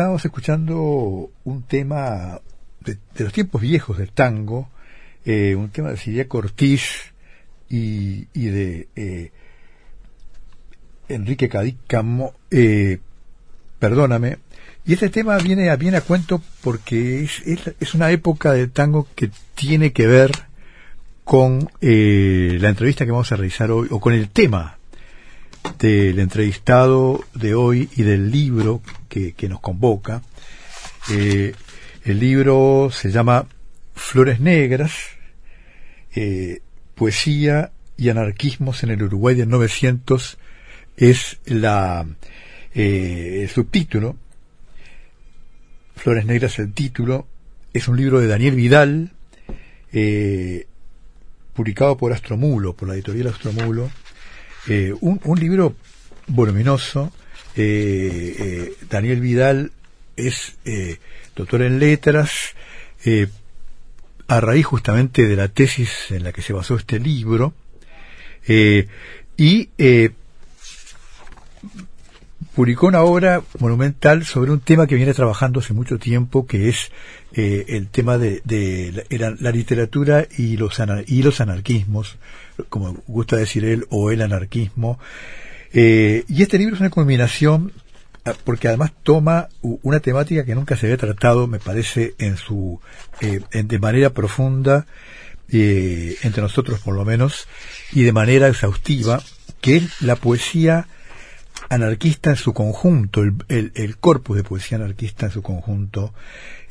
Estábamos escuchando un tema de, los tiempos viejos del tango, eh, un tema de Silvia Cortiz y, de eh, Enrique Cadícamo, eh, perdóname, y este tema viene a, viene a cuento porque es, es, una época del tango que tiene que ver con la entrevista que vamos a realizar hoy, o con el tema del entrevistado de hoy y del libro que, nos convoca. Eh, el libro se llama Flores Negras, eh, Poesía y Anarquismos en el Uruguay del 900 es la, eh, el subtítulo. Flores Negras el título. Es un libro de Daniel Vidal, publicado por Astromulo, por la editorial Astromulo eh, un, un, libro voluminoso. Eh, eh, Daniel Vidal es doctor en letras, a raíz justamente de la tesis en la que se basó este libro, y publicó una obra monumental sobre un tema que viene trabajando hace mucho tiempo, que es el tema de, la, literatura y los, y los anarquismos, como gusta decir él, o el anarquismo. Eh, y este libro es una culminación ah, porque además toma una temática que nunca se había tratado, me parece, en su eh, de manera profunda eh, entre nosotros por lo menos y de manera exhaustiva, que es la poesía anarquista en su conjunto, el, el, corpus de poesía anarquista en su conjunto.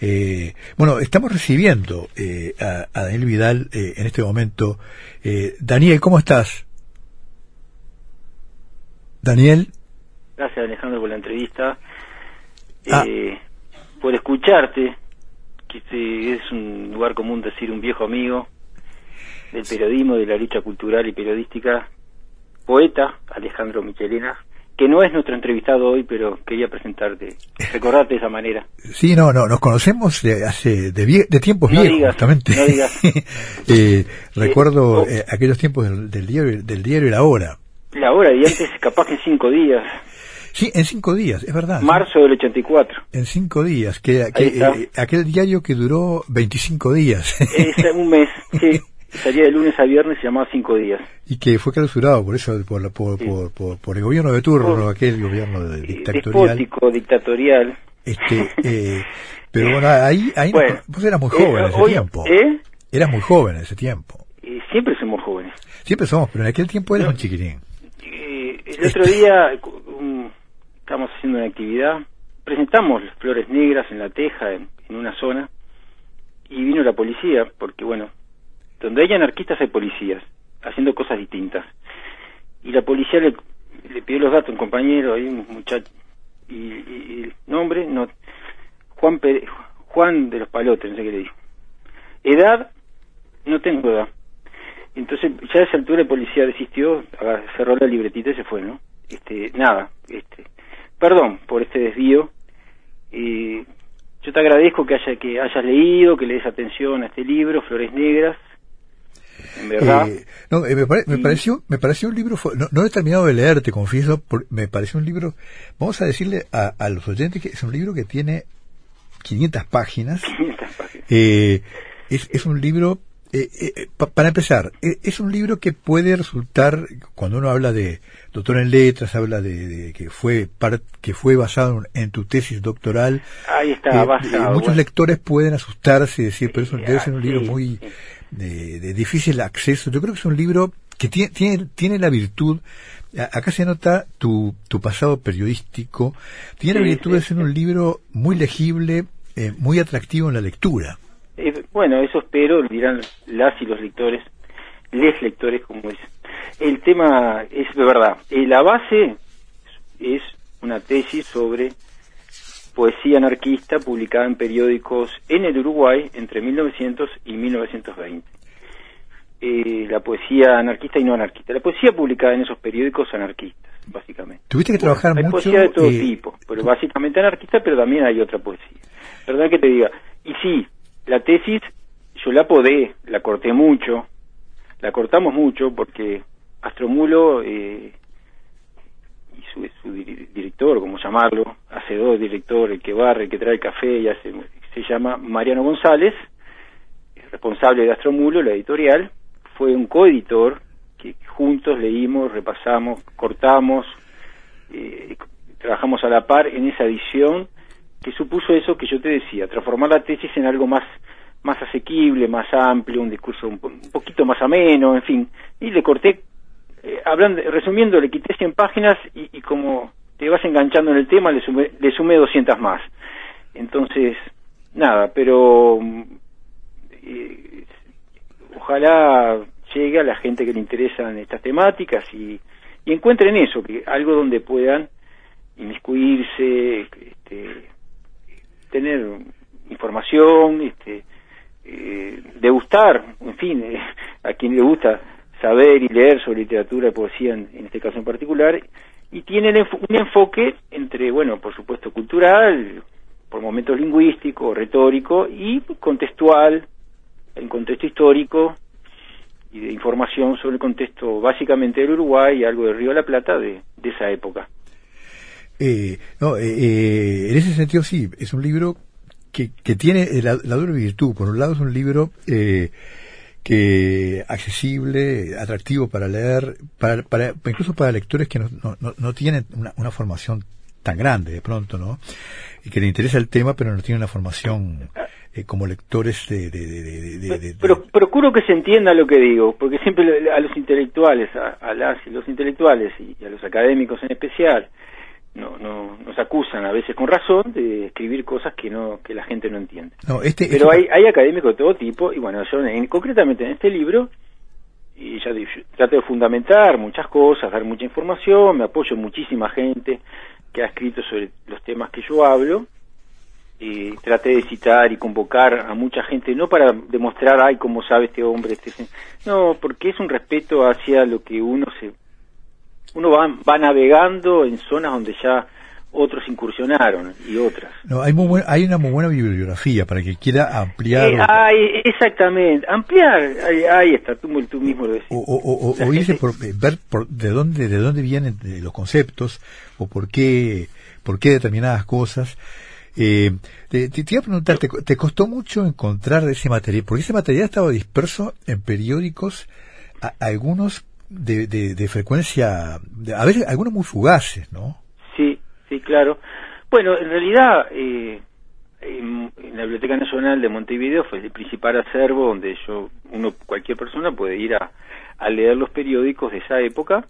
Eh, bueno, estamos recibiendo eh, a, Daniel Vidal eh, en este momento. Daniel, ¿cómo estás? Daniel. Gracias Alejandro por la entrevista. Ah. Por escucharte, que es un lugar común decir un viejo amigo del periodismo, de la lucha cultural y periodística, poeta Alejandro Michelena que no es nuestro entrevistado hoy, pero quería presentarte, recordarte de esa manera. Sí, no, no, nos conocemos de hace de, de tiempos viejos, justamente. No digas. Eh, recuerdo eh, aquellos tiempos del, diario, del diario y la hora. La hora, y antes capaz que en cinco días. Sí, en cinco días, es verdad. Marzo del 84. En cinco días, que, eh, aquel diario que duró 25 días. Es un mes, sí. salía de lunes a viernes y llamaba cinco días. Y que fue clausurado por eso, por, por, por, por, el gobierno de turno, aquel gobierno de, dictatorial. Despótico, dictatorial. Este, eh, pero bueno, ahí, ahí vos eras muy joven en ese tiempo. ¿eh? Eras muy joven en ese tiempo. siempre somos jóvenes. Siempre somos, pero en aquel tiempo eras un chiquitín. Eh, el otro este día estábamos haciendo una actividad, presentamos flores negras en la teja, en una zona, y vino la policía, porque bueno, donde hay anarquistas hay policías, haciendo cosas distintas. Y la policía le, pidió los datos a un compañero, hay un muchacho, y, el nombre, no, Juan, Juan de los Palotes, no sé qué le dijo. Edad, no tengo edad. Entonces, ya a esa altura el policía desistió, cerró la libretita y se fue, ¿no? Este, nada, este, perdón por este desvío. Eh, yo te agradezco que, haya, que hayas leído, que le des atención a este libro, Flores Negras. En verdad. Eh, no, eh, me, pareció, me pareció un libro, no, no, he terminado de leer, te confieso, me pareció un libro, vamos a decirle a, a, los oyentes que es un libro que tiene 500 páginas. 500 páginas. Eh, es, es un libro eh, para empezar, es un libro que puede resultar, cuando uno habla de doctor en letras, habla de, que fue que fue basado en tu tesis doctoral. Ahí está, basado, Muchos lectores pueden asustarse y decir, pero eso debe ser un libro muy de, difícil acceso. Yo creo que es un libro que tiene, tiene, tiene la virtud, acá se nota tu, tu pasado periodístico, tiene la virtud de ser un libro muy legible, muy atractivo en la lectura. Eh, bueno, eso espero, dirán las y los lectores, les lectores, como es. El tema es de verdad. Eh, la base es una tesis sobre poesía anarquista publicada en periódicos en el Uruguay entre 1900 y 1920. Eh, la poesía anarquista y no anarquista. La poesía publicada en esos periódicos anarquistas, básicamente. Tuviste que trabajar hay mucho. Hay poesía de todo tipo, pero básicamente anarquista, pero también hay otra poesía. ¿Verdad que te diga? Y sí, la tesis yo la podé, la corté mucho, la cortamos mucho porque Astromulo eh, y su, su, director, como llamarlo, hace dos directores, el que barre, el que trae el café, y hace, se llama Mariano González, responsable de Astromulo, la editorial, fue un coeditor que juntos leímos, repasamos, cortamos, eh, trabajamos a la par en esa edición que supuso eso que yo te decía, transformar la tesis en algo más más asequible, más amplio, un discurso un, poquito más ameno, en fin, y le corté, eh, hablando, resumiendo, le quité 100 páginas y, y, como te vas enganchando en el tema, le sumé, le sumé 200 más. Entonces, nada, pero eh, ojalá llegue a la gente que le interesan estas temáticas y, y encuentren eso, que algo donde puedan inmiscuirse, este, tener información, este, eh, degustar, en fin, eh, a quien le gusta saber y leer sobre literatura y poesía en, este caso en particular, y tienen un enfoque entre, bueno, por supuesto cultural, por momentos lingüístico, retórico y contextual, en contexto histórico y de información sobre el contexto básicamente del Uruguay y algo del Río de la Plata de, de esa época. Eh, no, eh, eh, en ese sentido sí, es un libro que, que tiene la, la, doble virtud. Por un lado es un libro eh, que accesible, atractivo para leer, para, para, incluso para lectores que no, no, no tienen una, una, formación tan grande de pronto, ¿no? Y que le interesa el tema, pero no tienen una formación eh, como lectores de, de, de, de, Pero procuro que se entienda lo que digo, porque siempre a los intelectuales, a, a las y los intelectuales y a los académicos en especial, no, no, nos acusan a veces con razón de escribir cosas que no que la gente no entiende. No, este, Pero hay, hay académicos de todo tipo y bueno, yo en, concretamente en este libro y ya trato de fundamentar muchas cosas, dar mucha información, me apoyo muchísima gente que ha escrito sobre los temas que yo hablo y traté de citar y convocar a mucha gente no para demostrar ay cómo sabe este hombre este no porque es un respeto hacia lo que uno se uno va, va navegando en zonas donde ya otros incursionaron y otras. No, hay, muy hay una muy buena bibliografía para que quiera ampliar. Eh, hay, exactamente, ampliar, ahí, está, tú, tú, mismo lo decís. O, o, o, irse por, eh, ver por de dónde de dónde vienen los conceptos o por qué por qué determinadas cosas. Eh, te, te, iba a preguntar, ¿te, ¿te, costó mucho encontrar ese material? Porque ese material estaba disperso en periódicos, a, algunos de, de, de frecuencia, a veces algunos muy fugaces, ¿no? Sí, sí, claro. Bueno, en realidad, eh, en, en, la Biblioteca Nacional de Montevideo fue el principal acervo donde yo, uno, cualquier persona puede ir a, a leer los periódicos de esa época.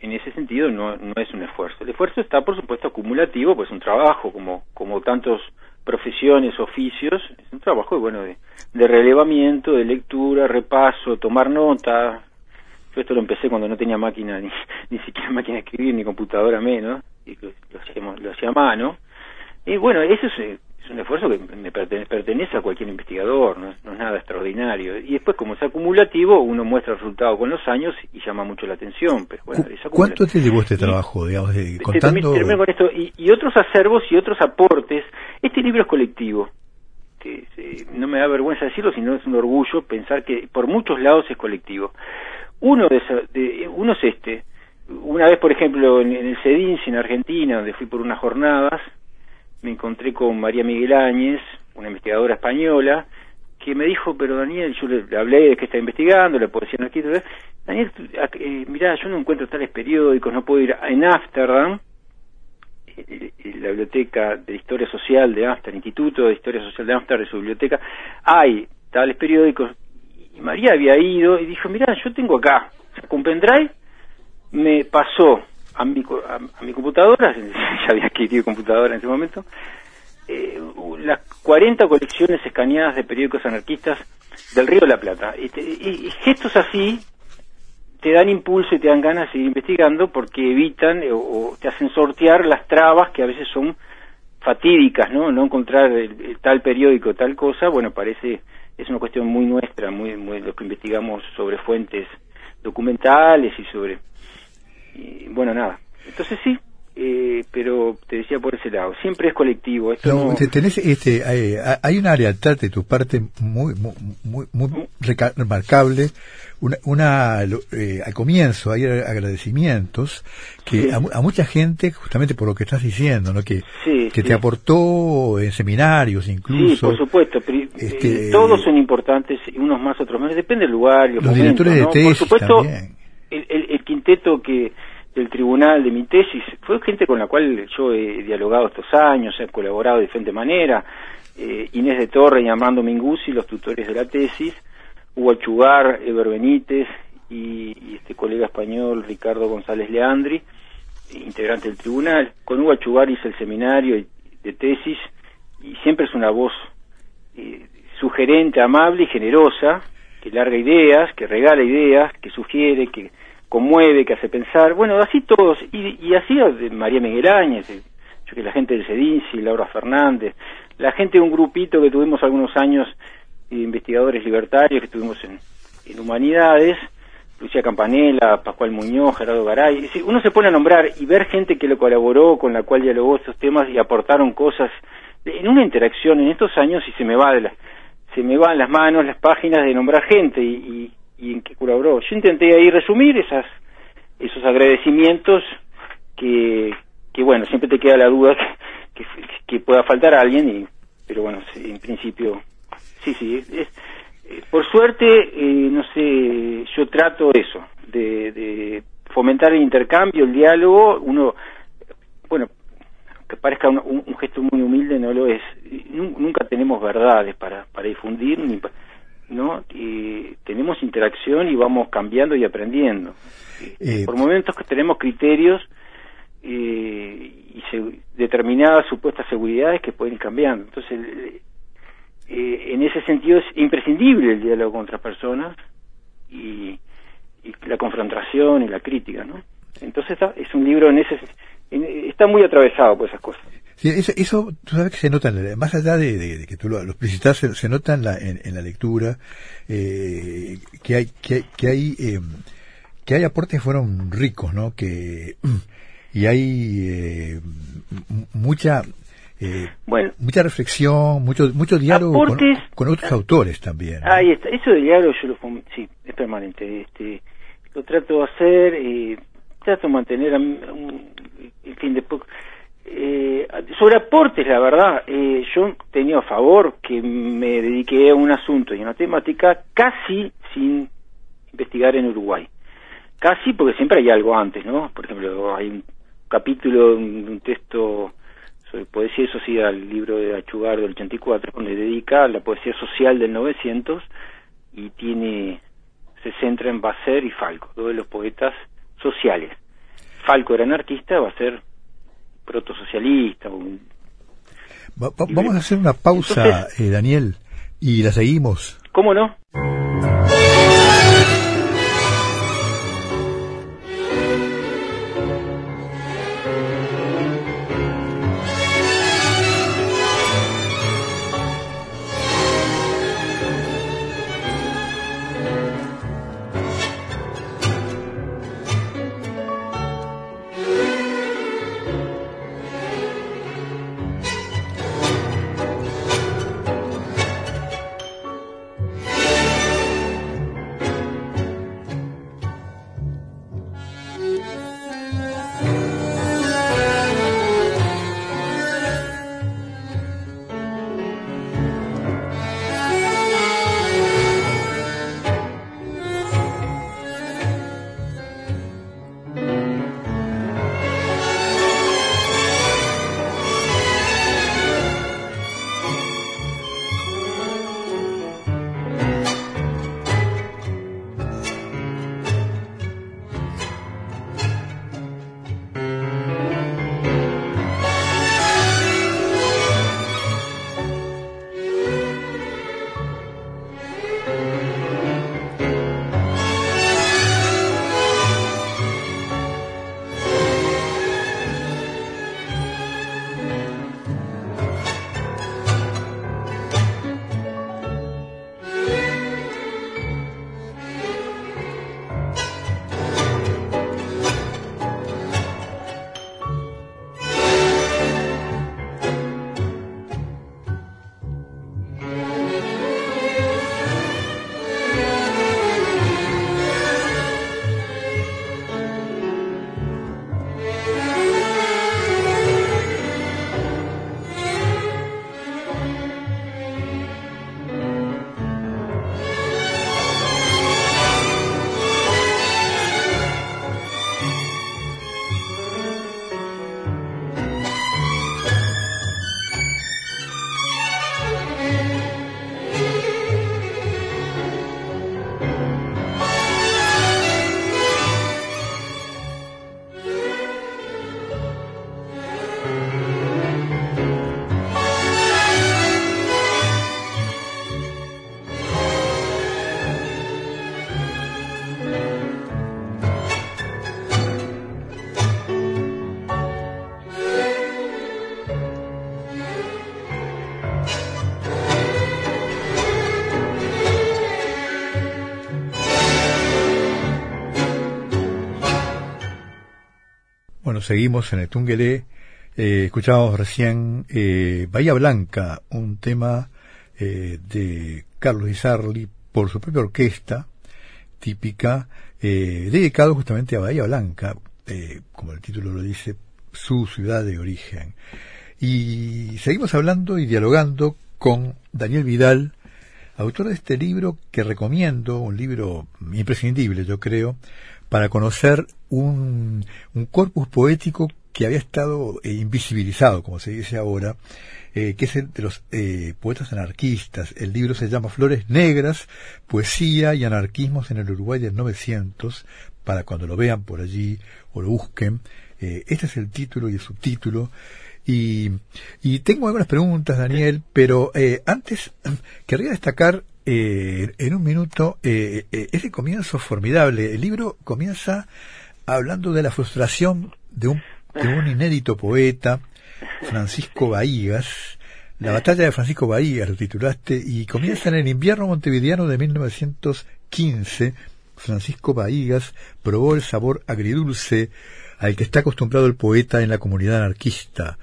En ese sentido no, no es un esfuerzo. El esfuerzo está, por supuesto, acumulativo, pues un trabajo, como, como tantos profesiones, oficios, es un trabajo, bueno, de, de relevamiento, de lectura, repaso, tomar nota, yo esto lo empecé cuando no tenía máquina, ni, ni siquiera máquina de escribir, ni computadora menos, y lo, hacíamos, lo hacía a mano. Y bueno, eso es un esfuerzo que me pertenece a cualquier investigador, no es, nada extraordinario. Y después, como es acumulativo, uno muestra el resultado con los años y llama mucho la atención. Pero ¿Cuánto te llevó este trabajo, digamos, de, contando? con esto, y, otros acervos y otros aportes. Este libro es colectivo. Que, no me da vergüenza decirlo, sino es un orgullo pensar que por muchos lados es colectivo. Uno, de, uno es este. Una vez, por ejemplo, en, el CEDINS, en Argentina, donde fui por unas jornadas, me encontré con María Miguel Áñez, una investigadora española, que me dijo, pero Daniel, yo le, hablé de que está investigando, la poesía anarquista, Daniel, eh, mirá, yo no encuentro tales periódicos, no puedo ir en Ámsterdam, la biblioteca de historia social de Ámsterdam, Instituto de Historia Social de Ámsterdam, de su biblioteca, hay tales periódicos, y María había ido y dijo, mira, yo tengo acá, con pendrive, me pasó a mi, a, mi computadora, ya había adquirido computadora en ese momento, eh, las 40 colecciones escaneadas de periódicos anarquistas del Río de la Plata. Y, gestos así te dan impulso y te dan ganas de seguir investigando porque evitan eh, o, te hacen sortear las trabas que a veces son fatídicas, ¿no? No encontrar tal periódico, tal cosa, bueno, parece, es una cuestión muy nuestra, muy, muy lo que investigamos sobre fuentes documentales y sobre y bueno, nada. Entonces sí, eh, pero te decía por ese lado, siempre es colectivo. Esto no, tenés, este, hay, hay una lealtad de tu parte muy, muy, muy, remarcable. Una, una eh, al comienzo hay agradecimientos que a, mucha gente justamente por lo que estás diciendo, ¿no? Que, que te aportó en seminarios incluso. Sí, por supuesto. Este, eh, todos son importantes, unos más, otros menos. Depende del lugar. Los, los directores de tesis por supuesto, también el, quinteto que del tribunal de mi tesis fue gente con la cual yo he dialogado estos años, he colaborado de diferente manera, eh, Inés de Torre y Armando Minguzzi, los tutores de la tesis, Hugo Chugar, Eber Benítez y, este colega español Ricardo González Leandri, integrante del tribunal. Con Hugo Chugar hice el seminario de tesis y siempre es una voz eh, sugerente, amable y generosa, que larga ideas, que regala ideas, que sugiere, que conmueve, que hace pensar, bueno, así todos, y, y así de María Miguel Áñez, yo que la gente del CEDINCI, Laura Fernández, la gente de un grupito que tuvimos algunos años, investigadores libertarios que tuvimos en, en Humanidades, Lucía Campanella, Pascual Muñoz, Gerardo Garay, uno se pone a nombrar y ver gente que lo colaboró, con la cual dialogó estos temas y aportaron cosas, en una interacción en estos años y se me va de la, se me van las manos las páginas de nombrar gente y, y en qué colaboró. Yo intenté ahí resumir esas, esos agradecimientos que, que bueno, siempre te queda la duda que, pueda faltar alguien, y, pero bueno, en principio, sí, sí, es, eh, por suerte, eh, no sé, yo trato eso, de, de fomentar el intercambio, el diálogo, uno, bueno, que parezca un, un, gesto muy humilde, no lo es. Nunca tenemos verdades para, para difundir, ni ¿no? Y tenemos interacción y vamos cambiando y aprendiendo. Eh, Por momentos que tenemos criterios eh, y determinadas supuestas seguridades que pueden ir cambiando. Entonces, eh, en ese sentido es imprescindible el diálogo con otras personas y, la confrontación y la crítica, ¿no? Entonces es un libro en ese está muy atravesado por esas cosas. Sí, eso, eso, tú sabes que se nota, más allá de, que tú lo, lo se, nota en la, en, la lectura eh, que hay, que, que hay, eh, que hay aportes que fueron ricos, ¿no? Que, y hay eh, mucha, eh, bueno, mucha reflexión, mucho, mucho diálogo con, otros autores también. Ahí está, eso de diálogo yo lo, sí, es permanente, este, lo trato de hacer, eh, trato de mantener, en fin, de poco eh, sobre aportes, la verdad, eh, yo tenía a favor que me dediqué a un asunto y a una temática casi sin investigar en Uruguay. Casi porque siempre hay algo antes, ¿no? Por ejemplo, hay un capítulo, un, un texto sobre poesía y el libro de Achugar del 84, donde dedica la poesía social del 900 y tiene se centra en Basser y Falco, dos de los poetas sociales. Falco era anarquista, Basser protosocialista. vamos a hacer una pausa, eh, Daniel, y la seguimos. ¿Cómo no? Seguimos en el Tungelé. Eh, escuchábamos recién eh, Bahía Blanca, un tema eh, de Carlos Isarli por su propia orquesta típica, eh, dedicado justamente a Bahía Blanca, eh, como el título lo dice, su ciudad de origen. Y seguimos hablando y dialogando con Daniel Vidal, autor de este libro que recomiendo, un libro imprescindible, yo creo, para conocer un, un corpus poético que había estado eh, invisibilizado, como se dice ahora, eh, que es el de los eh, poetas anarquistas. El libro se llama Flores Negras, Poesía y Anarquismos en el Uruguay del 900, para cuando lo vean por allí o lo busquen. este es el título y el subtítulo. Y, y tengo algunas preguntas, Daniel, pero antes querría destacar eh, en un minuto eh, eh, ese comienzo formidable. El libro comienza hablando de la frustración de un, de un inédito poeta, Francisco Bahías. La batalla de Francisco Bahías lo titulaste y comienza en el invierno montevideano de 1915. Francisco Bahías probó el sabor agridulce al que está acostumbrado el poeta en la comunidad anarquista.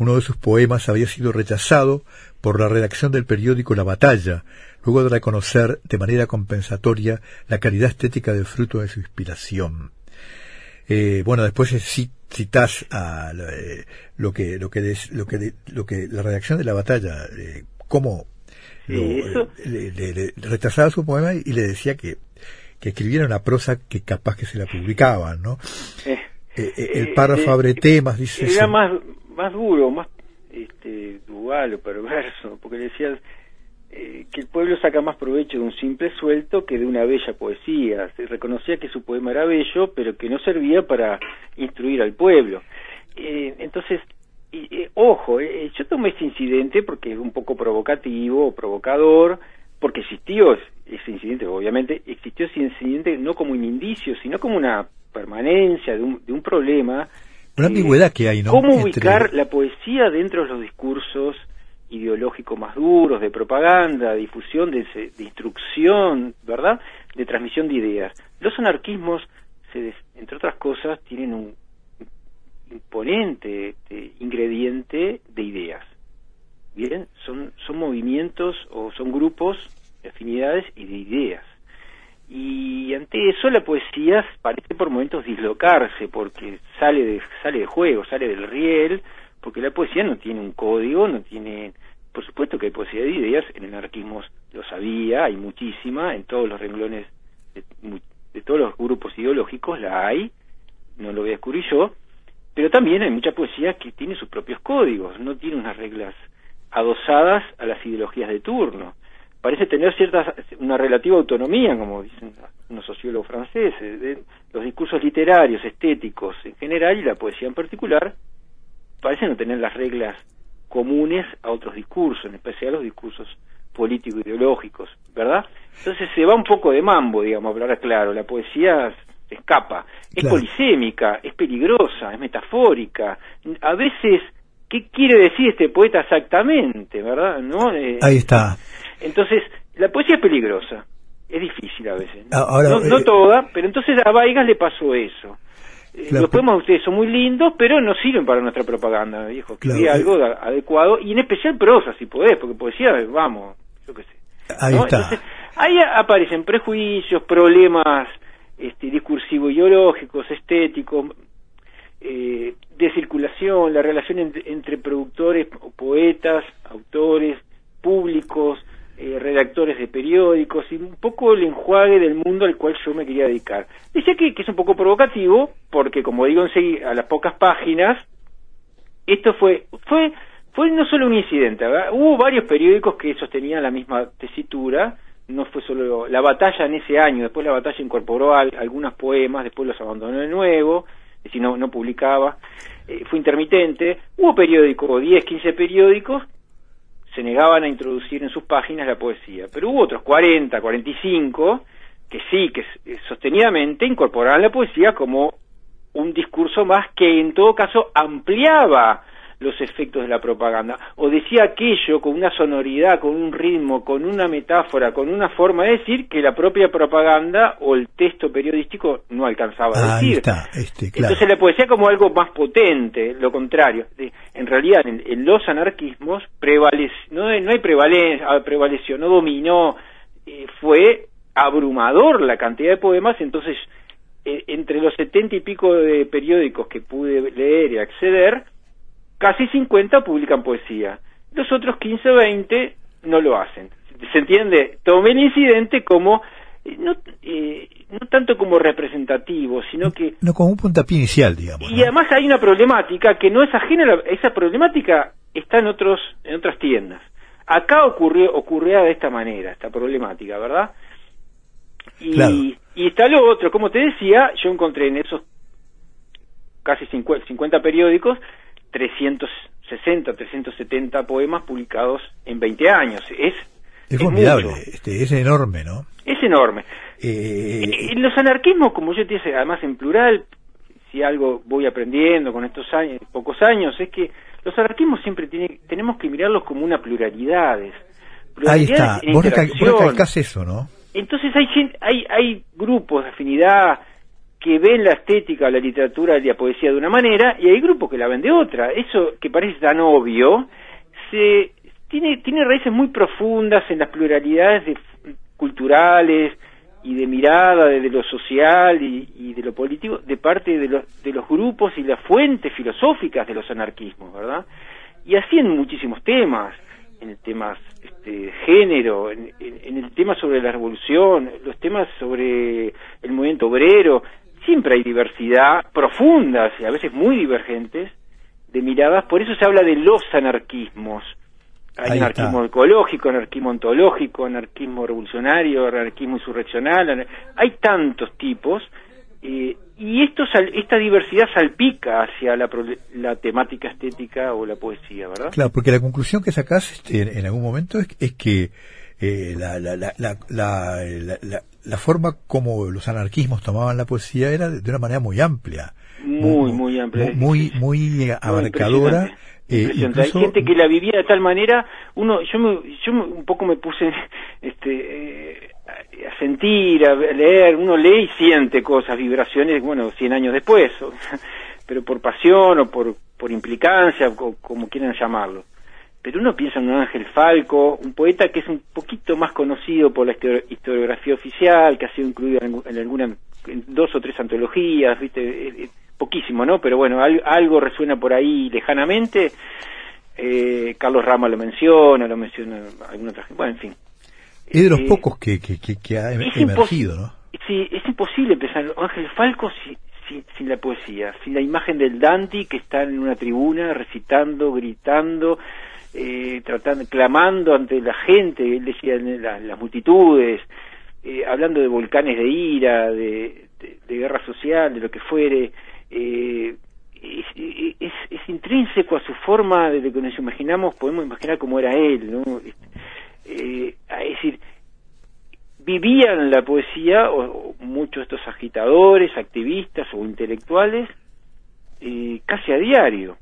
Uno de sus poemas había sido rechazado por la redacción del periódico La Batalla, luego de reconocer de manera compensatoria la calidad estética del fruto de su inspiración. Eh, bueno, después citas a eh, lo que lo que lo que lo que la redacción de la batalla eh, cómo le, retrasaba su poema y le decía que que escribiera una prosa que capaz que se la publicaban, ¿no? el párrafo abre temas, dice. Era más más duro, más este, dual o perverso, porque decía eh, que el pueblo saca más provecho de un simple suelto que de una bella poesía. Se reconocía que su poema era bello, pero que no servía para instruir al pueblo. Eh, entonces, eh, ojo, yo tomé ese incidente porque es un poco provocativo, provocador, porque existió ese incidente, obviamente, existió ese incidente no como un indicio, sino como una permanencia de un, de un problema. Una ambigüedad que hay, ¿no? ¿Cómo ubicar la poesía dentro de los discursos ideológicos más duros, de propaganda, de difusión, de, instrucción, ¿verdad? De transmisión de ideas. Los anarquismos, se entre otras cosas, tienen un imponente este, ingrediente de ideas. Bien, son, son movimientos o son grupos de afinidades y de ideas. Y ante eso la poesía parece por momentos dislocarse porque sale de, sale de juego, sale del riel, porque la poesía no tiene un código, no tiene, por supuesto que hay poesía de ideas, en el anarquismo lo sabía, hay muchísima, en todos los renglones de, todos los grupos ideológicos la hay, no lo voy a descubrir yo, pero también hay mucha poesía que tiene sus propios códigos, no tiene unas reglas adosadas a las ideologías de turno. Parece tener cierta, una relativa autonomía, como dicen unos sociólogos franceses, de los discursos literarios, estéticos en general y la poesía en particular, parece no tener las reglas comunes a otros discursos, en especial los discursos político-ideológicos, ¿verdad? Entonces se va un poco de mambo, digamos, hablar claro, la poesía escapa, es polisémica, es peligrosa, es metafórica, a veces, ¿qué quiere decir este poeta exactamente, verdad? ¿No? Eh, Ahí está. Entonces, la poesía es peligrosa, es difícil a veces, ¿no? no, no eh, toda, pero entonces a Vaigas le pasó eso los poemas de ustedes son muy lindos, pero no sirven para nuestra propaganda, viejo. Quería eh. algo adecuado, y en especial prosa, si podés, porque poesía, vamos, yo qué sé. Ahí está. ahí aparecen prejuicios, problemas este, discursivos ideológicos, estéticos, eh, de circulación, la relación entre productores, poetas, autores, públicos, eh, redactores de periódicos y un poco el enjuague del mundo al cual yo me quería dedicar. Dice que, que es un poco provocativo porque, como digo a las pocas páginas, esto fue, fue, fue no solo un incidente, hubo varios periódicos que sostenían la misma tesitura, no fue solo la batalla en ese año, después la batalla incorporó algunos poemas, después los abandonó de nuevo, es decir, no, no publicaba, eh, fue intermitente, hubo periódicos, 10, 15 periódicos se negaban a introducir en sus páginas la poesía. Pero hubo otros 40, 45 que sí, que eh, sostenidamente incorporaban la poesía como un discurso más que en todo caso ampliaba los efectos de la propaganda, o decía aquello con una sonoridad, con un ritmo, con una metáfora, con una forma de decir que la propia propaganda o el texto periodístico no alcanzaba a decir. Está, este, claro. Entonces la poesía como algo más potente, lo contrario. En realidad en, los anarquismos prevalece, no, no hay prevalencia, ah, prevaleció, no dominó, eh, fue abrumador la cantidad de poemas, entonces eh, entre los setenta y pico de periódicos que pude leer y acceder, casi 50 publican poesía. Los otros 15 o 20 no lo hacen. ¿Se entiende? Tomé el incidente como, eh, no, eh, no tanto como representativo, sino que... No como un puntapié inicial, digamos. Y además hay una problemática que no es ajena, a esa problemática está en, otros, en otras tiendas. Acá ocurrió, ocurría de esta manera, esta problemática, ¿verdad? Y, y está lo otro, como te decía, yo encontré en esos casi 50 periódicos 360, 370 poemas publicados en 20 años. Es, es, formidable, este, es enorme, ¿no? Es enorme. Eh... En los anarquismos, como yo te decía, además en plural, si algo voy aprendiendo con estos años, pocos años, es que los anarquismos siempre tiene, tenemos que mirarlos como una pluralidad. Ahí está, vos, recalcás eso, ¿no? Entonces hay, hay, hay grupos de afinidad que ven la estética, la literatura y la poesía de una manera y hay grupos que la ven de otra. Eso que parece tan obvio, se, tiene, tiene raíces muy profundas en las pluralidades culturales y de mirada de, lo social y, de lo político de parte de los, de los grupos y las fuentes filosóficas de los anarquismos, ¿verdad? Y así en muchísimos temas, en temas este, género, en, el tema sobre la revolución, los temas sobre el movimiento obrero, siempre hay diversidad profundas y a veces muy divergentes de miradas, por eso se habla de los anarquismos. Hay anarquismo ecológico, anarquismo ontológico, anarquismo revolucionario, anarquismo insurreccional, hay tantos tipos, eh, y esto, esta diversidad salpica hacia la, la, temática estética o la poesía, ¿verdad? Claro, porque la conclusión que sacás este, en algún momento es, es que eh, la, la, la, la, forma como los anarquismos tomaban la poesía era de una manera muy amplia. Muy, muy, amplia. Muy, muy, abarcadora. Eh, Hay gente que la vivía de tal manera, uno, yo, me, yo un poco me puse este, eh, a sentir, a leer, uno lee y siente cosas, vibraciones, bueno, 100 años después, pero por pasión o por, por implicancia, o como quieran llamarlo pero uno piensa en un Ángel Falco, un poeta que es un poquito más conocido por la historiografía oficial, que ha sido incluido en, alguna, dos o tres antologías, viste, eh, eh, poquísimo, ¿no? Pero bueno, algo resuena por ahí lejanamente. Eh, Carlos Rama lo menciona, lo menciona alguna otra gente, bueno, en fin. Es de los pocos que, que, que, ha emergido, ¿no? Sí, es imposible pensar Ángel Falco sin, sin, la poesía, sin la imagen del Dante que está en una tribuna recitando, gritando, eh, tratando, clamando ante la gente, él decía las multitudes, eh, hablando de volcanes de ira, de, guerra social, de lo que fuere, eh, es, es, intrínseco a su forma, desde que nos imaginamos, podemos imaginar cómo era él, ¿no? Eh, es decir, vivían la poesía, o, muchos de estos agitadores, activistas o intelectuales, casi a diario.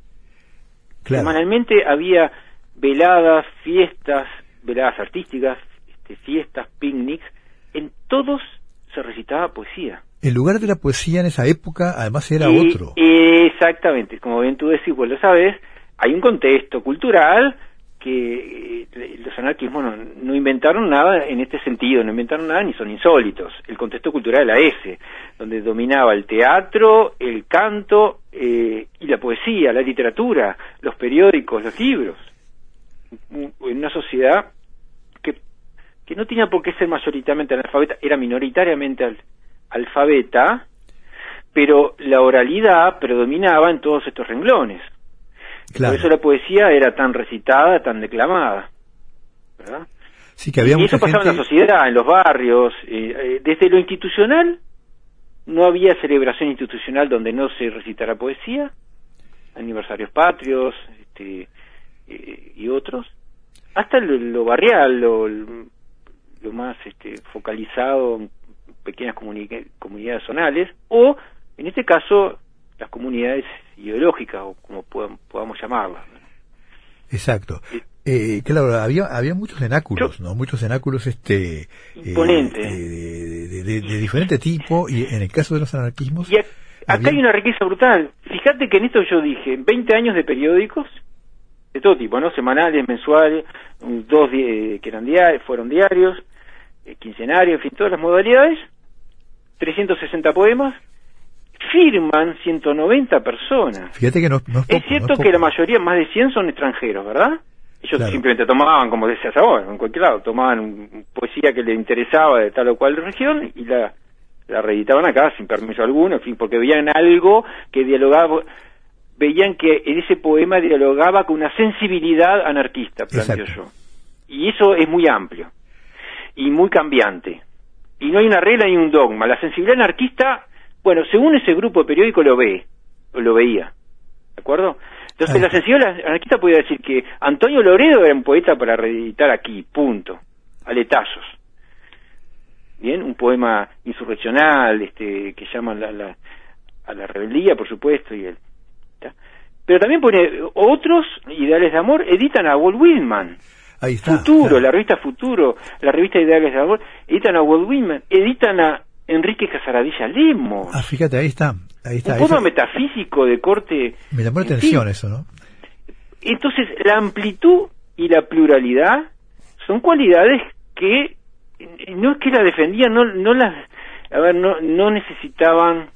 Semanalmente había veladas, fiestas, veladas artísticas, este, fiestas, picnics, en todos se recitaba poesía. El lugar de la poesía en esa época además era otro. Exactamente, como bien tú decís, vos lo sabes, hay un contexto cultural que eh, los anarquismos no, inventaron nada en este sentido, no inventaron nada ni son insólitos. El contexto cultural era ese, donde dominaba el teatro, el canto eh, y la poesía, la literatura, los periódicos, los libros en una sociedad que, que no tenía por qué ser mayoritariamente analfabeta, era minoritariamente alfabeta, pero la oralidad predominaba en todos estos renglones. Por eso la poesía era tan recitada, tan declamada. ¿verdad? Sí, que había y eso pasaba en la sociedad, en los barrios. Eh, eh, desde lo institucional, no había celebración institucional donde no se recitara poesía, aniversarios patrios, este, eh, y otros, hasta lo, barrial, lo, lo, más este, focalizado en pequeñas comunidades zonales, o en este caso las comunidades ideológicas o como podamos llamarlas. Exacto. Eh, claro, había había muchos cenáculos, ¿no? Muchos cenáculos este eh, de, de, diferente tipo y en el caso de los anarquismos y acá hay una riqueza brutal. Fíjate que en esto yo dije 20 años de periódicos de todo tipo, ¿no? Semanales, mensuales, dos que eran diarios, fueron diarios, eh, quincenarios, en fin, todas las modalidades, 360 poemas, firman 190 personas. Fíjate que no, es, cierto que la mayoría, más de 100 son extranjeros, ¿verdad? Ellos simplemente tomaban, como decías ahora, en cualquier lado, tomaban poesía que les interesaba de tal o cual región y la, la reeditaban acá sin permiso alguno, en fin, porque veían algo que dialogaba, veían que en ese poema dialogaba con una sensibilidad anarquista, planteo yo. Y eso es muy amplio y muy cambiante. Y no hay una regla ni un dogma. La sensibilidad anarquista, bueno, según ese grupo de periódico lo ve, lo veía. ¿De acuerdo? Entonces la sensibilidad anarquista podía decir que Antonio Loredo era un poeta para reeditar aquí, punto, aletazos. Bien, un poema insurreccional, este, que llaman la, a la rebeldía, por supuesto, y el, pero también pone otros ideales de amor, editan a Walt Whitman. Ahí está, Futuro, la revista Futuro, la revista Ideales de Amor, editan a Walt Whitman, editan a Enrique Casaradilla Lemos. Ah, fíjate, ahí está. Ahí está un poema metafísico de corte. Me llamó la atención eso, ¿no? Entonces, la amplitud y la pluralidad son cualidades que no es que la defendían, no, no las, a ver, no, no necesitaban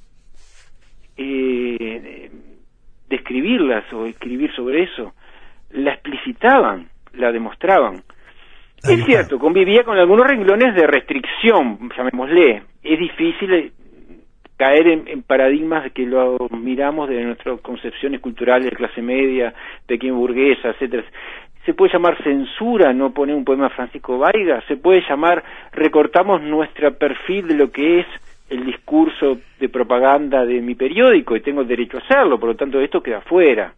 eh, describirlas o escribir sobre eso, la explicitaban, la demostraban. es cierto, convivía con algunos renglones de restricción, llamémosle. Es difícil eh, caer en, paradigmas que lo miramos de nuestras concepciones culturales de clase media, pequeña burguesa, etcétera. Se puede llamar censura, no poner un poema de Francisco Vaiga, se puede llamar recortamos nuestro perfil de lo que es el discurso de propaganda de mi periódico y tengo el derecho a hacerlo, por lo tanto esto queda fuera.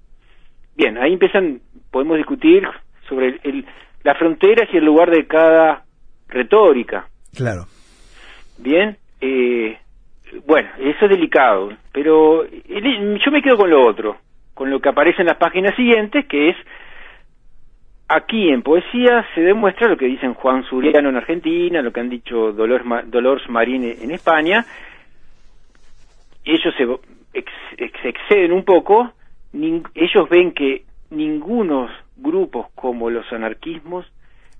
Bien, ahí empiezan, podemos discutir sobre el, las fronteras y el lugar de cada retórica. Claro. Bien, eh, bueno, eso es delicado, pero yo me quedo con lo otro, con lo que aparece en las páginas siguientes, que es aquí en poesía se demuestra lo que dicen Juan Suriano en Argentina, lo que han dicho Dolores, Dolores Marín en España. Ellos se, exceden un poco, ellos ven que ningunos grupos como los anarquismos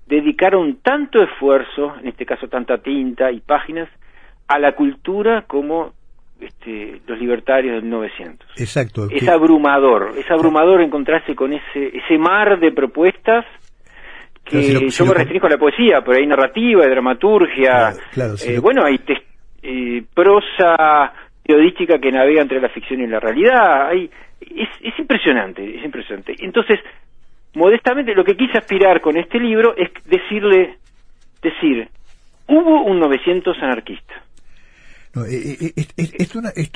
dedicaron tanto esfuerzo, en este caso tanta tinta y páginas, a la cultura como este, los libertarios del 900. Exacto. Es abrumador, es abrumador encontrarse con ese, ese mar de propuestas que yo me restringo a la poesía, pero hay narrativa, hay dramaturgia, eh, bueno, hay eh, prosa periodística que navega entre la ficción y la realidad, hay, es, es impresionante, es impresionante. Entonces, modestamente, lo que quise aspirar con este libro es decirle, decir, hubo un 900 anarquista, no, eh, eh, eh, es, es, una, es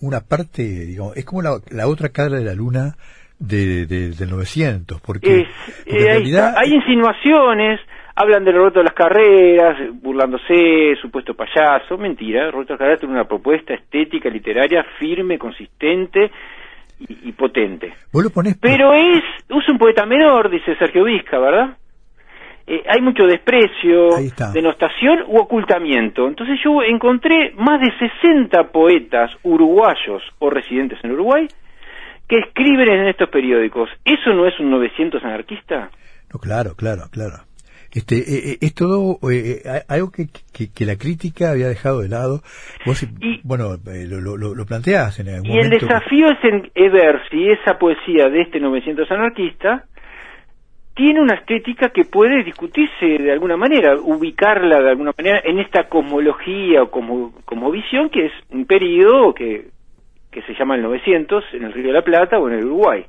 una parte, digamos, es como la, la otra cara de la luna de, del 900, porque, en realidad... Hay, insinuaciones, hablan del roto de las carreras, burlándose, supuesto payaso, mentira, el roto de las carreras tiene una propuesta estética, literaria, firme, consistente y, potente. ¿Vos lo ponés Pero es, usa un poeta menor, dice Sergio Vizca, ¿verdad? Eh, hay mucho desprecio, denostación u ocultamiento. Entonces yo encontré más de 60 poetas uruguayos o residentes en Uruguay que escriben en estos periódicos. ¿Eso no es un 900 anarquista? No, claro, claro, claro. Este, eh, eh, es todo algo que, que, la crítica había dejado de lado. Vos, bueno, lo, lo, lo, planteás en algún Y el desafío es, en, es ver si esa poesía de este 900 anarquista tiene una estética que puede discutirse de alguna manera, ubicarla de alguna manera en esta cosmología o como, como visión que es un periodo que, que se llama el 900 en el Río de la Plata o en el Uruguay.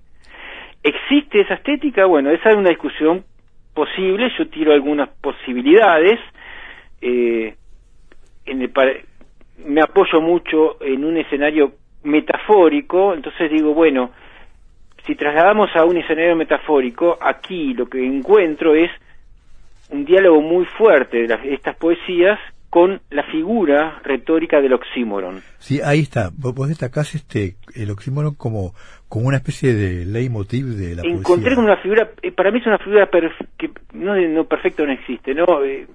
¿Existe esa estética? Bueno, esa es una discusión posible, yo tiro algunas posibilidades. Eh, en me apoyo mucho en un escenario metafórico, entonces digo, bueno, si trasladamos a un escenario metafórico, aquí lo que encuentro es un diálogo muy fuerte de estas poesías con la figura retórica del oxímoron. Sí, ahí está. Vos, destacás este, el oxímoron como, como una especie de leitmotiv de la Encontré como una figura, eh, para mí es una figura que no, no perfecto no existe, ¿no? Eh,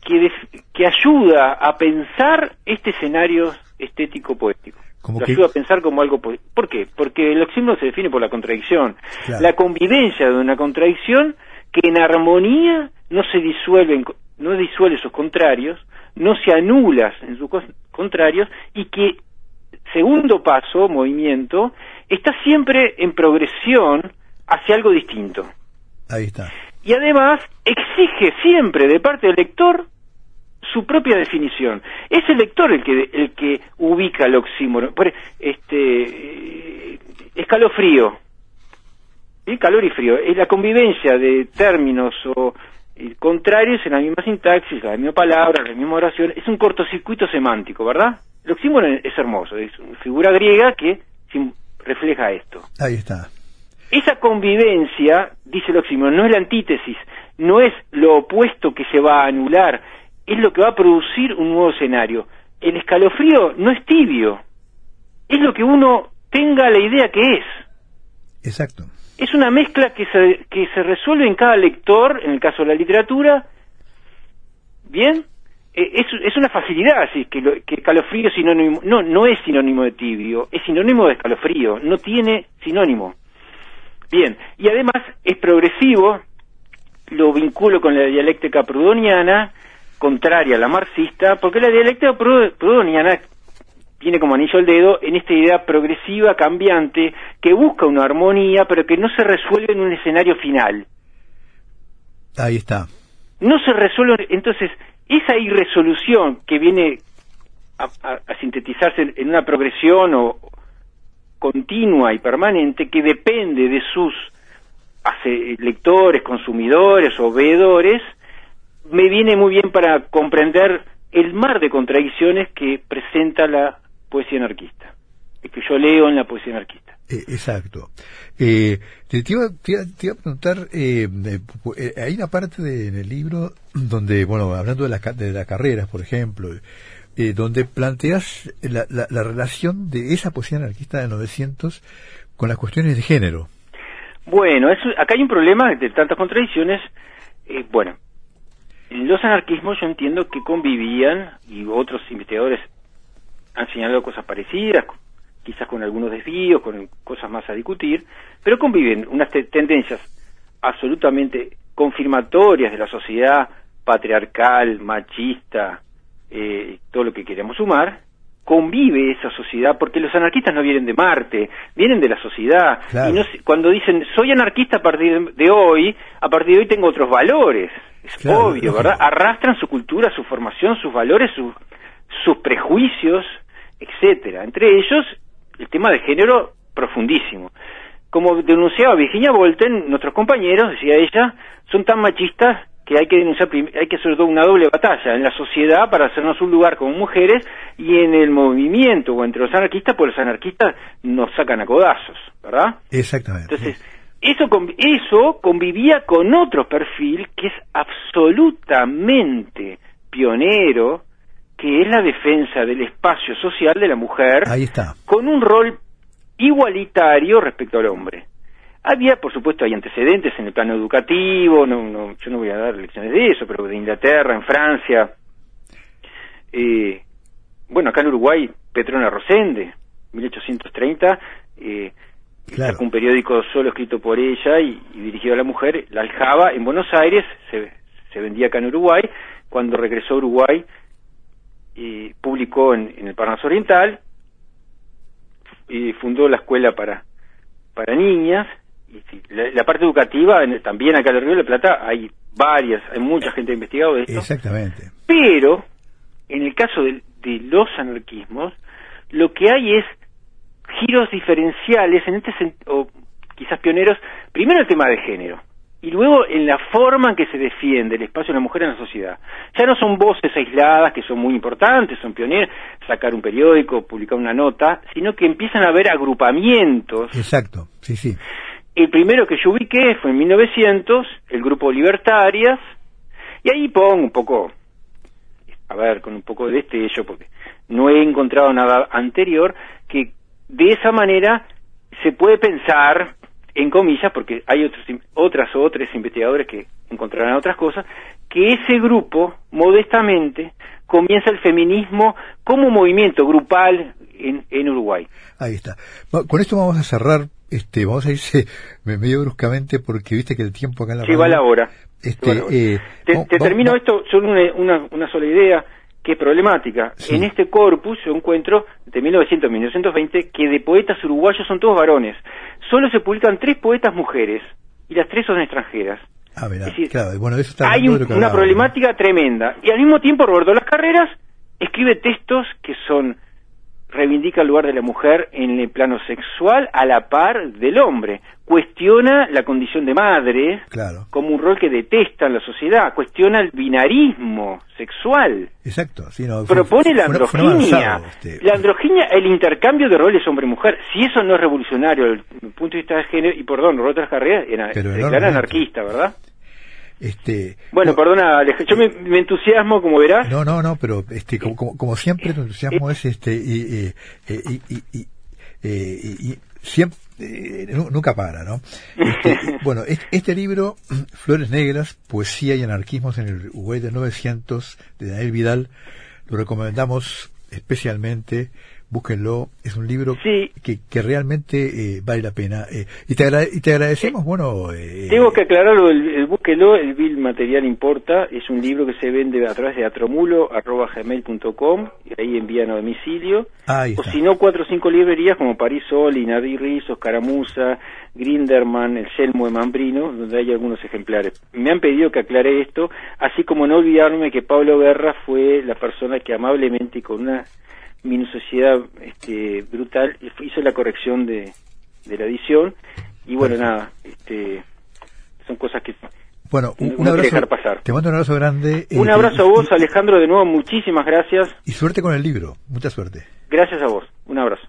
que, que ayuda a pensar este escenario estético poético. Como que... ayuda a pensar como algo... ¿Por qué? Porque el oxímoron se define por la contradicción. La convivencia de una contradicción que en armonía no se disuelve, no disuelve sus contrarios, no se anula en sus contrarios y que, segundo paso, movimiento, está siempre en progresión hacia algo distinto. Ahí está. Y además exige siempre de parte del lector su propia definición. Es el lector el que el que ubica el oxímoron. Este eh, escalofrío. ¿sí? Calor y frío. Es la convivencia de términos o contrarios en la misma sintaxis, la misma palabra, la misma oración. Es un cortocircuito semántico, ¿verdad? El oxímoron es hermoso. Es una figura griega que refleja esto. Ahí está. Esa convivencia, dice el oxímoron, no es la antítesis, no es lo opuesto que se va a anular, es lo que va a producir un nuevo escenario. El escalofrío no es tibio, es lo que uno tenga la idea que es. Exacto. Es una mezcla que se, que se resuelve en cada lector, en el caso de la literatura, ¿bien? E, es, es una facilidad, así que, lo, que escalofrío es sinónimo, no, no es sinónimo de tibio, es sinónimo de escalofrío, no tiene sinónimo. Bien, y además es progresivo, lo vinculo con la dialéctica prudoniana, contraria a la marxista, porque la dialéctica prudoniana tiene como anillo el dedo en esta idea progresiva, cambiante, que busca una armonía, pero que no se resuelve en un escenario final. Ahí está. No se resuelve, entonces, esa irresolución que viene a, sintetizarse en una progresión o continua y permanente, que depende de sus lectores, consumidores o veedores, me viene muy bien para comprender el mar de contradicciones que presenta la poesía anarquista, que yo leo en la poesía anarquista. Eh, exacto. Eh, te, iba, a preguntar, eh, hay una parte del libro donde, bueno, hablando de, la, de las carreras, por ejemplo, donde planteas la, la, relación de esa poesía anarquista de 900 con las cuestiones de género. Bueno, acá hay un problema de tantas contradicciones. bueno, los anarquismos yo entiendo que convivían, y otros investigadores han señalado cosas parecidas, quizás con algunos desvíos, con cosas más a discutir, pero conviven unas tendencias absolutamente confirmatorias de la sociedad patriarcal, machista, eh, todo lo que queremos sumar, convive esa sociedad, porque los anarquistas no vienen de Marte, vienen de la sociedad. Y no, cuando dicen, soy anarquista a partir de hoy, a partir de hoy tengo otros valores. Es obvio, ¿verdad? Arrastran su cultura, su formación, sus valores, sus prejuicios, etcétera. Entre ellos, el tema de género profundísimo. Como denunciaba Virginia Volten, nuestros compañeros, decía ella, son tan machistas que hay que denunciar, hay que hacer una doble batalla en la sociedad para hacernos un lugar como mujeres y en el movimiento o entre los anarquistas, pues los anarquistas nos sacan a codazos, ¿verdad? Exactamente. Entonces, eso, eso convivía con otro perfil que es absolutamente pionero, que es la defensa del espacio social de la mujer, Ahí está. con un rol igualitario respecto al hombre. Había, por supuesto, hay antecedentes en el plano educativo, no, no, yo no voy a dar lecciones de eso, pero de Inglaterra, en Francia. Eh, bueno, acá en Uruguay, Petrona Rosende, 1830, eh, un periódico solo escrito por ella y, dirigido a la mujer, La Aljaba, en Buenos Aires, se, se vendía acá en Uruguay. Cuando regresó a Uruguay, y publicó en, el Parnaso Oriental y fundó la escuela para, para niñas. Y la, parte educativa, también acá en el Río de la Plata, hay varias, hay mucha gente ha investigado esto. Exactamente. Pero, en el caso de, de los anarquismos, lo que hay es giros diferenciales, en este o quizás pioneros, primero el tema de género, y luego en la forma en que se defiende el espacio de la mujer en la sociedad. Ya no son voces aisladas que son muy importantes, son pioneras, sacar un periódico, publicar una nota, sino que empiezan a haber agrupamientos. Exacto, sí, sí. El primero que yo ubiqué fue en 1900, el grupo Libertarias, y ahí pongo un poco a ver, con un poco de destello, porque no he encontrado nada anterior, que de esa manera se puede pensar, en comillas, porque hay otros, otras o otros investigadores que encontrarán otras cosas, que ese grupo, modestamente, comienza el feminismo como movimiento grupal en, en Uruguay. Ahí está. Con esto vamos a cerrar, este, vamos a irse medio bruscamente porque viste que el tiempo acá en la... Sí, va la hora. Este, eh, te, termino esto solo una, una, sola idea que es problemática. En este corpus yo encuentro de 1900 a 1920 que de poetas uruguayos son todos varones. Solo se publican tres poetas mujeres y las tres son extranjeras. Ah, claro, bueno, eso está hay una problemática tremenda. Y al mismo tiempo Roberto Las Carreras escribe textos que son reivindica el lugar de la mujer en el plano sexual a la par del hombre. Cuestiona la condición de madre como un rol que detesta en la sociedad. Cuestiona el binarismo sexual. Exacto. Propone la androginia. La androginia, el intercambio de roles hombre-mujer. Si eso no es revolucionario desde el punto de vista de género, y perdón, Roberto Carreras era, era anarquista, ¿verdad? Este, bueno, perdona, yo me, entusiasmo, como verás. No, no, no, pero este, como, como, siempre, el entusiasmo es este, y, y, y, siempre, nunca para, ¿no? Este, bueno, este, libro, Flores Negras, Poesía y Anarquismos en el Uruguay de 900, de Daniel Vidal, lo recomendamos especialmente búsquenlo, es un libro que, que realmente eh, vale la pena. Eh, y, te y te agradecemos, bueno... Eh, Tengo que aclararlo, el, el búsquenlo, el Bill Material Importa, es un libro que se vende a través de atromulo.gmail.com y ahí envían a domicilio. o si no, cuatro o cinco librerías como París Sol, Nadir Rizos, Caramusa, Grinderman, El Selmo de Mambrino, donde hay algunos ejemplares. Me han pedido que aclare esto, así como no olvidarme que Pablo Guerra fue la persona que amablemente y con una minuciosidad este, brutal hizo la corrección de, de la edición y bueno nada este son cosas que bueno un, abrazo pasar. te mando un abrazo grande un abrazo a vos Alejandro de nuevo muchísimas gracias. y suerte con el libro mucha suerte. Gracias a vos un abrazo